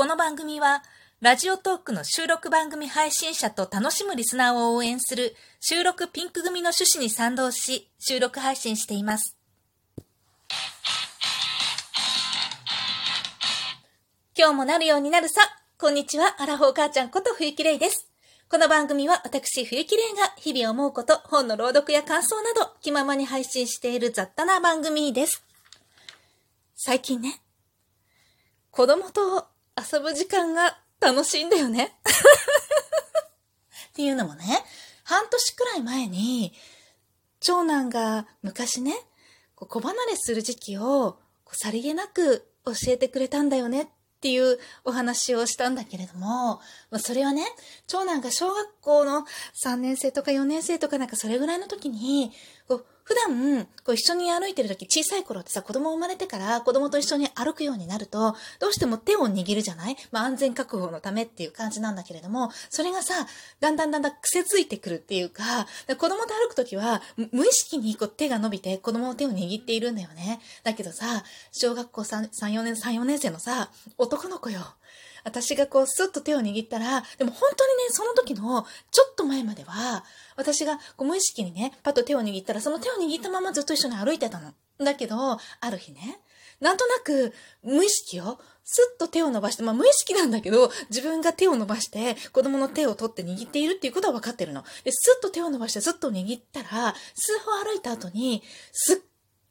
この番組は、ラジオトークの収録番組配信者と楽しむリスナーを応援する収録ピンク組の趣旨に賛同し、収録配信しています。今日もなるようになるさ。こんにちは、アラフォー母ちゃんこと冬木玲です。この番組は私、冬木玲が日々思うこと、本の朗読や感想など気ままに配信している雑多な番組です。最近ね、子供と遊ぶ時間が楽しいんだよね。っていうのもね、半年くらい前に、長男が昔ね、こう子離れする時期をこうさりげなく教えてくれたんだよねっていうお話をしたんだけれども、まあ、それはね、長男が小学校の3年生とか4年生とかなんかそれぐらいの時に、こう普段こう一緒に歩いてる時、小さい頃ってさ、子供生まれてから子供と一緒に歩くようになると、どうしても手を握るじゃない？まあ安全確保のためっていう感じなんだけれども、それがさ、だんだんだんだん癖づいてくるっていうか、か子供と歩く時は無意識にこう手が伸びて子供の手を握っているんだよね。だけどさ、小学校3、3 4年、3、4年生のさ、男の子よ。私がこうスッと手を握ったら、でも本当にね、その時のちょっと前までは、私がこう無意識にね、パッと手を握ったら、その手を握ったままずっと一緒に歩いてたの。だけど、ある日ね、なんとなく無意識をスッと手を伸ばして、まあ無意識なんだけど、自分が手を伸ばして子供の手を取って握っているっていうことは分かってるの。で、スッと手を伸ばしてスッと握ったら、数歩歩いた後に、すっ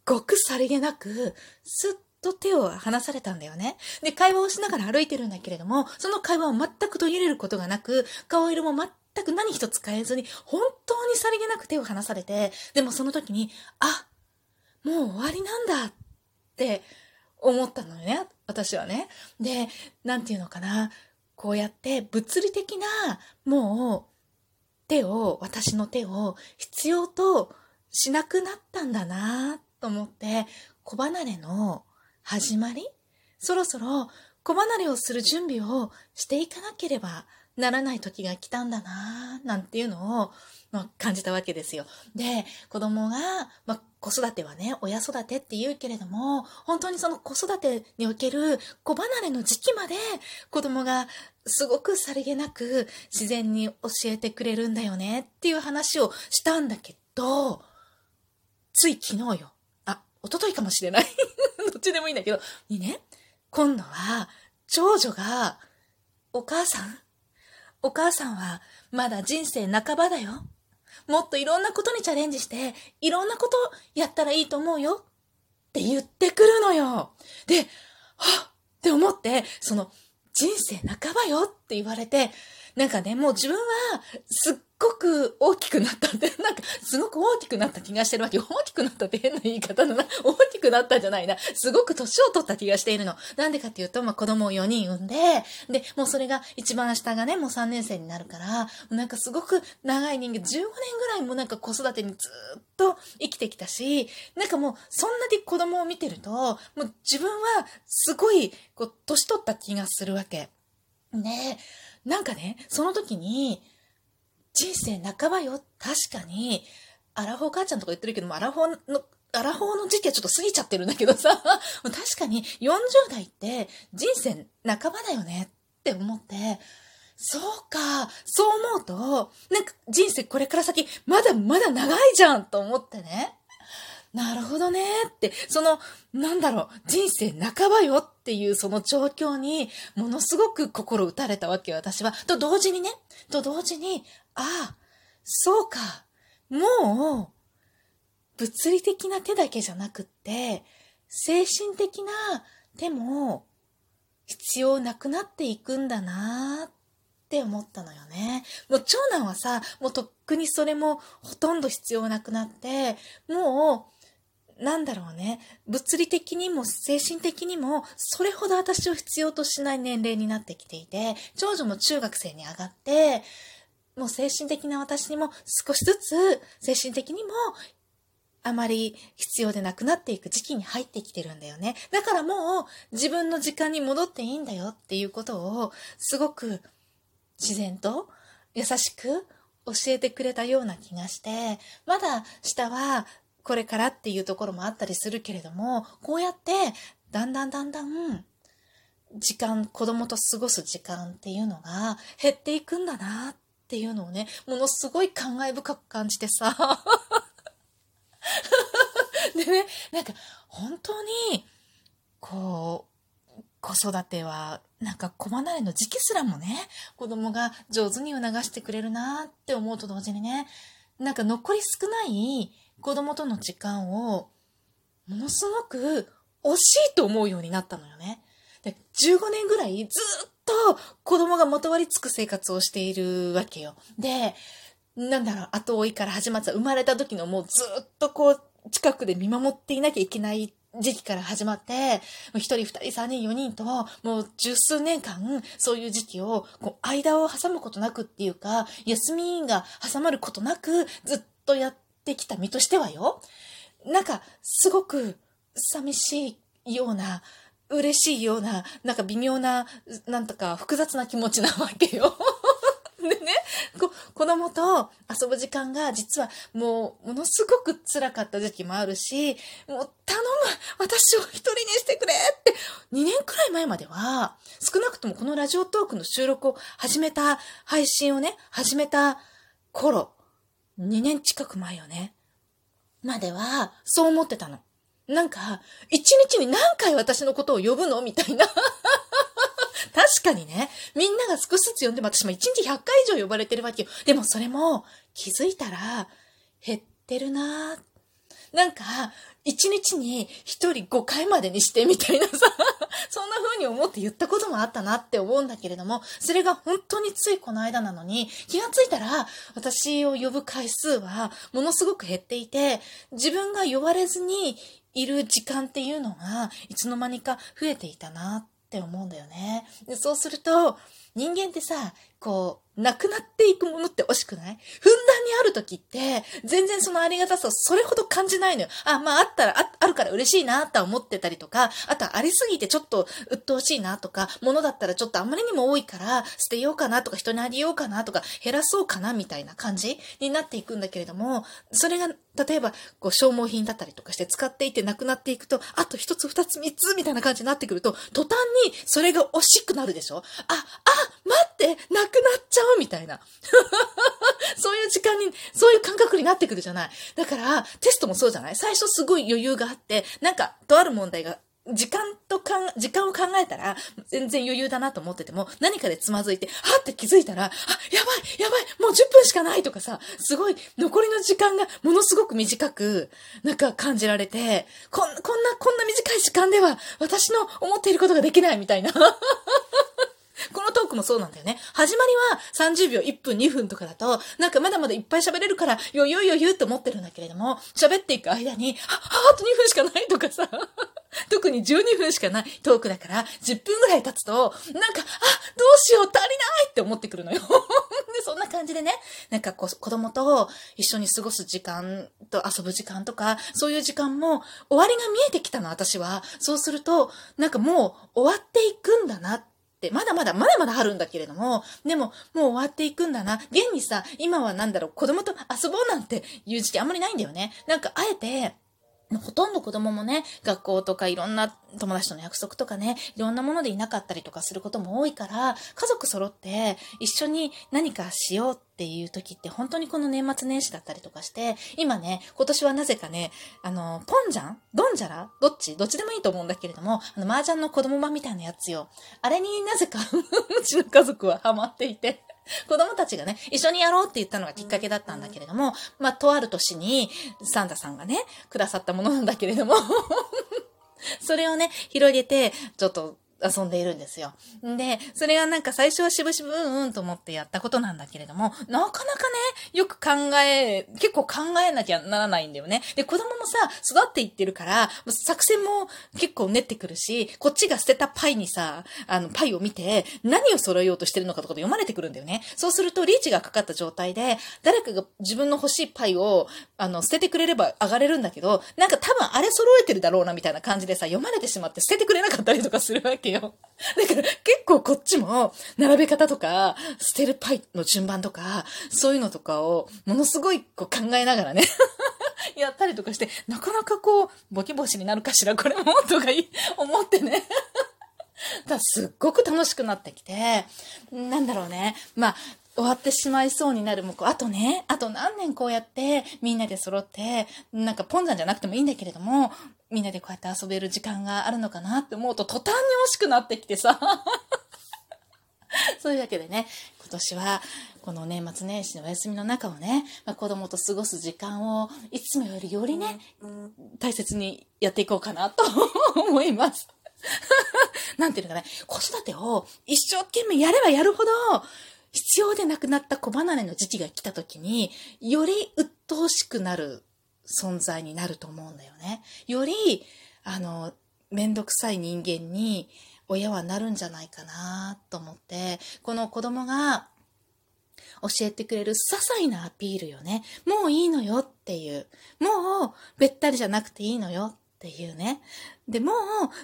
ごくさりげなく、スッと手を離されたんだよね。で、会話をしながら歩いてるんだけれども、その会話を全く途切れることがなく、顔色も全く何一つ変えずに、本当にさりげなく手を離されて、でもその時に、あ、もう終わりなんだって思ったのよね、私はね。で、なんていうのかな、こうやって物理的な、もう、手を、私の手を必要としなくなったんだなと思って、子離れの始まり？そろそろ子離れをする準備をしていかなければならない時が来たんだなぁなんていうのを、まあ、感じたわけですよ。で、子供が、まあ、子育てはね、親育てって言うけれども、本当にその子育てにおける子離れの時期まで子供がすごくさりげなく自然に教えてくれるんだよねっていう話をしたんだけど、つい昨日よ。一昨日かもしれない。どっちでもいいんだけど、にね、今度は長女が、お母さんお母さんはまだ人生半ばだよ。もっといろんなことにチャレンジして、いろんなことやったらいいと思うよ。って言ってくるのよ。で、はっって思って、その、人生半ばよって言われて、なんかね、もう自分はすっごく大きくなったって、なんかすごく大きくなった気がしてるわけ。大きくなったって変な言い方だな。大きくなったじゃないな。すごく年を取った気がしているの。なんでかっていうと、まあ子供を4人産んで、で、もうそれが一番下がね、もう3年生になるから、なんかすごく長い人間、15年ぐらいもなんか子育てにずっと生きてきたし、なんかもうそんなに子供を見てると、もう自分はすごい、こう、年取った気がするわけ。ねえ。なんかね、その時に、人生半ばよ、確かに、アラフォー母ちゃんとか言ってるけども、アラフォーの、アラフォーの時期はちょっと過ぎちゃってるんだけどさ、確かに40代って人生半ばだよね。って思って、そうか、そう思うと、なんか人生これから先、まだまだ長いじゃんと思ってね。なるほどねって、その、なんだろう、人生半ばよっていうその状況に、ものすごく心打たれたわけよ、私は。と同時にね、と同時に、ああ、そうか、もう、物理的な手だけじゃなくって、精神的な手も必要なくなっていくんだなって思ったのよね。もう長男はさ、もうとっくにそれもほとんど必要なくなって、もう、なんだろうね、物理的にも精神的にも、それほど私を必要としない年齢になってきていて、長女も中学生に上がって、もう精神的な私にも少しずつ、精神的にも、あまり必要でなくなっていく時期に入ってきてるんだよね。だからもう自分の時間に戻っていいんだよっていうことをすごく自然と優しく教えてくれたような気がして、まだ下はこれからっていうところもあったりするけれども、こうやってだんだんだんだん時間、子供と過ごす時間っていうのが減っていくんだなっていうのをね、ものすごい感慨深く感じてさ。でね、なんか本当に、こう、子育ては、なんか子離れの時期すらもね、子供が上手に促してくれるなって思うと同時にね、なんか残り少ない子供との時間を、ものすごく惜しいと思うようになったのよね。で15年ぐらいずっと子供がまとわりつく生活をしているわけよ。で、なんだろう、後追いから始まった生まれた時のもうずっとこう近くで見守っていなきゃいけない時期から始まって、一人二人三人四人と、もう十数年間、そういう時期を、こう、間を挟むことなくっていうか、休みが挟まることなく、ずっとやってきた身としてはよ、なんか、すごく寂しいような、嬉しいような、なんか微妙な、なんとか複雑な気持ちなわけよ。でね、こ子供と遊ぶ時間が実はもうものすごく辛かった時期もあるし、もう頼む私を一人にしてくれって2年くらい前までは少なくともこのラジオトークの収録を始めた配信をね、始めた頃、2年近く前よね。まではそう思ってたの。なんか、1日に何回私のことを呼ぶのみたいな 確かにね、みんなが少しずつ呼んでも私も1日100回以上呼ばれてるわけよ。でもそれも気づいたら減ってるななんか、一日に一人5回までにしてみたいなさ、そんな風に思って言ったこともあったなって思うんだけれども、それが本当についこの間なのに、気がついたら私を呼ぶ回数はものすごく減っていて、自分が呼ばれずにいる時間っていうのがいつの間にか増えていたなって思うんだよね。でそうすると、人間ってさ、こう、なくなっていくものって惜しくない？ふんだある時って、全然そのありがたさをそれほど感じないのよ。あ、まああったら、ああるから嬉しいなと思ってたりとか、あとはありすぎてちょっと鬱陶しいなとか、物だったらちょっとあまりにも多いから捨てようかなとか人にあげようかなとか減らそうかなみたいな感じになっていくんだけれども、それが例えばこう消耗品だったりとかして使っていてなくなっていくと、あと一つ二つ三つみたいな感じになってくると、途端にそれが惜しくなるでしょあ、あ、待ってなくなっちゃうみたいな。そういう時間に、そういう感覚になってくるじゃない。だから、テストもそうじゃない？最初すごい余裕があって、なんか、とある問題が時間とかん、時間を考えたら、全然余裕だなと思ってても、何かでつまずいて、はって気づいたら、あ、やばい、やばい、もう10分しかないとかさ、すごい、残りの時間がものすごく短く、なんか感じられて、こん、こんな、こんな短い時間では、私の思っていることができないみたいな。このトークもそうなんだよね。始まりは30秒、1分、2分とかだと、なんかまだまだいっぱい喋れるから、余裕余裕って思ってるんだけれども、喋っていく間に、あ、あと2分しかないとかさ、特に12分しかないトークだから、10分ぐらい経つと、なんか、あ、どうしよう、足りないって思ってくるのよ。で、そんな感じでね、なんかこう、子供と一緒に過ごす時間と遊ぶ時間とか、そういう時間も終わりが見えてきたの、私は。そうすると、なんかもう終わっていくんだなって、まだまだ、まだまだあるんだけれども、でも、もう終わっていくんだな。現にさ、今はなんだろう、子供と遊ぼうなんていう時期あんまりないんだよね。なんか、あえて、ほとんど子供もね、学校とかいろんな友達との約束とかね、いろんなものでいなかったりとかすることも多いから、家族揃って一緒に何かしようっていう時って本当にこの年末年始だったりとかして、今ね、今年はなぜかね、あの、ポンジャン？ドンジャラ？どっち？どっちでもいいと思うんだけれども、あの、麻雀の子供版みたいなやつよ。あれになぜか うちの家族はハマっていて。子供たちがね、一緒にやろうって言ったのがきっかけだったんだけれども、まあ、とある年に、サンタさんがね、くださったものなんだけれども。それをね、広げて、ちょっと遊んでいるんですよ。で、それはなんか最初はしぶしぶうんうんと思ってやったことなんだけれども、なかなかね、よく考え、結構考えなきゃならないんだよね。で、子供もさ、育っていってるから、作戦も結構練ってくるし、こっちが捨てたパイにさ、あの、パイを見て、何を揃えようとしてるのかとかで読まれてくるんだよね。そうすると、リーチがかかった状態で、誰かが自分の欲しいパイを、あの、捨ててくれれば上がれるんだけど、なんか多分あれ揃えてるだろうなみたいな感じでさ、読まれてしまって捨ててくれなかったりとかするわけよ。だから結構こっちも並べ方とか、捨てるパイの順番とか、そういうのとかをものすごいこう考えながらね やったりとかして、なかなかこう、ボキボシになるかしら、これも、とか思ってね だすっごく楽しくなってきて、なんだろうね。まあ、終わってしまいそうになるもう、あとね、あと何年こうやってみんなで揃って、なんかポンザンじゃなくてもいいんだけれども、みんなでこうやって遊べる時間があるのかなって思うと途端に惜しくなってきてさ。そういうわけでね、今年はこの年末年始のお休みの中をね、まあ、子供と過ごす時間をいつもよりよりね、大切にやっていこうかなと思います。なんていうのかね、子育てを一生懸命やればやるほど、必要でなくなった子離れの時期が来た時に、より鬱陶しくなる存在になると思うんだよね。より、あの、めんどくさい人間に親はなるんじゃないかなと思って、この子供が教えてくれる些細なアピールよね。もういいのよっていう。もうべったりじゃなくていいのよっていうね。で、もう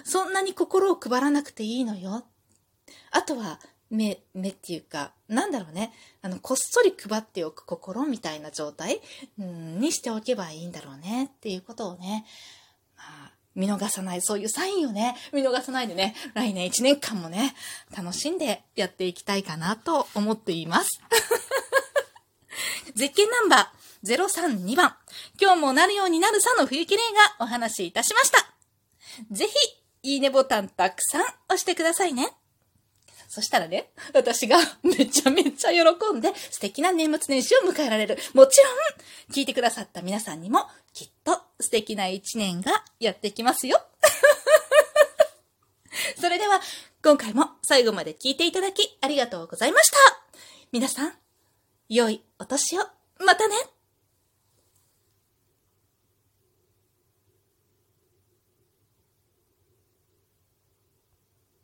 そんなに心を配らなくていいのよ。あとは目、目っていうか、なんだろうね。あの、こっそり配っておく心みたいな状態、うん、にしておけばいいんだろうねっていうことをね。まあ、見逃さない、そういうサインをね、見逃さないでね、来年1年間もね、楽しんでやっていきたいかなと思っています。絶景ナンバー032番。今日もなるようになるさの冬きれいがお話しいたしました。ぜひ、いいねボタンたくさん押してくださいね。そしたらね、私がめちゃめちゃ喜んで素敵な年末年始を迎えられる。もちろん、聞いてくださった皆さんにもきっと素敵な一年がやってきますよ。それでは、今回も最後まで聞いていただきありがとうございました。皆さん、良いお年を。またね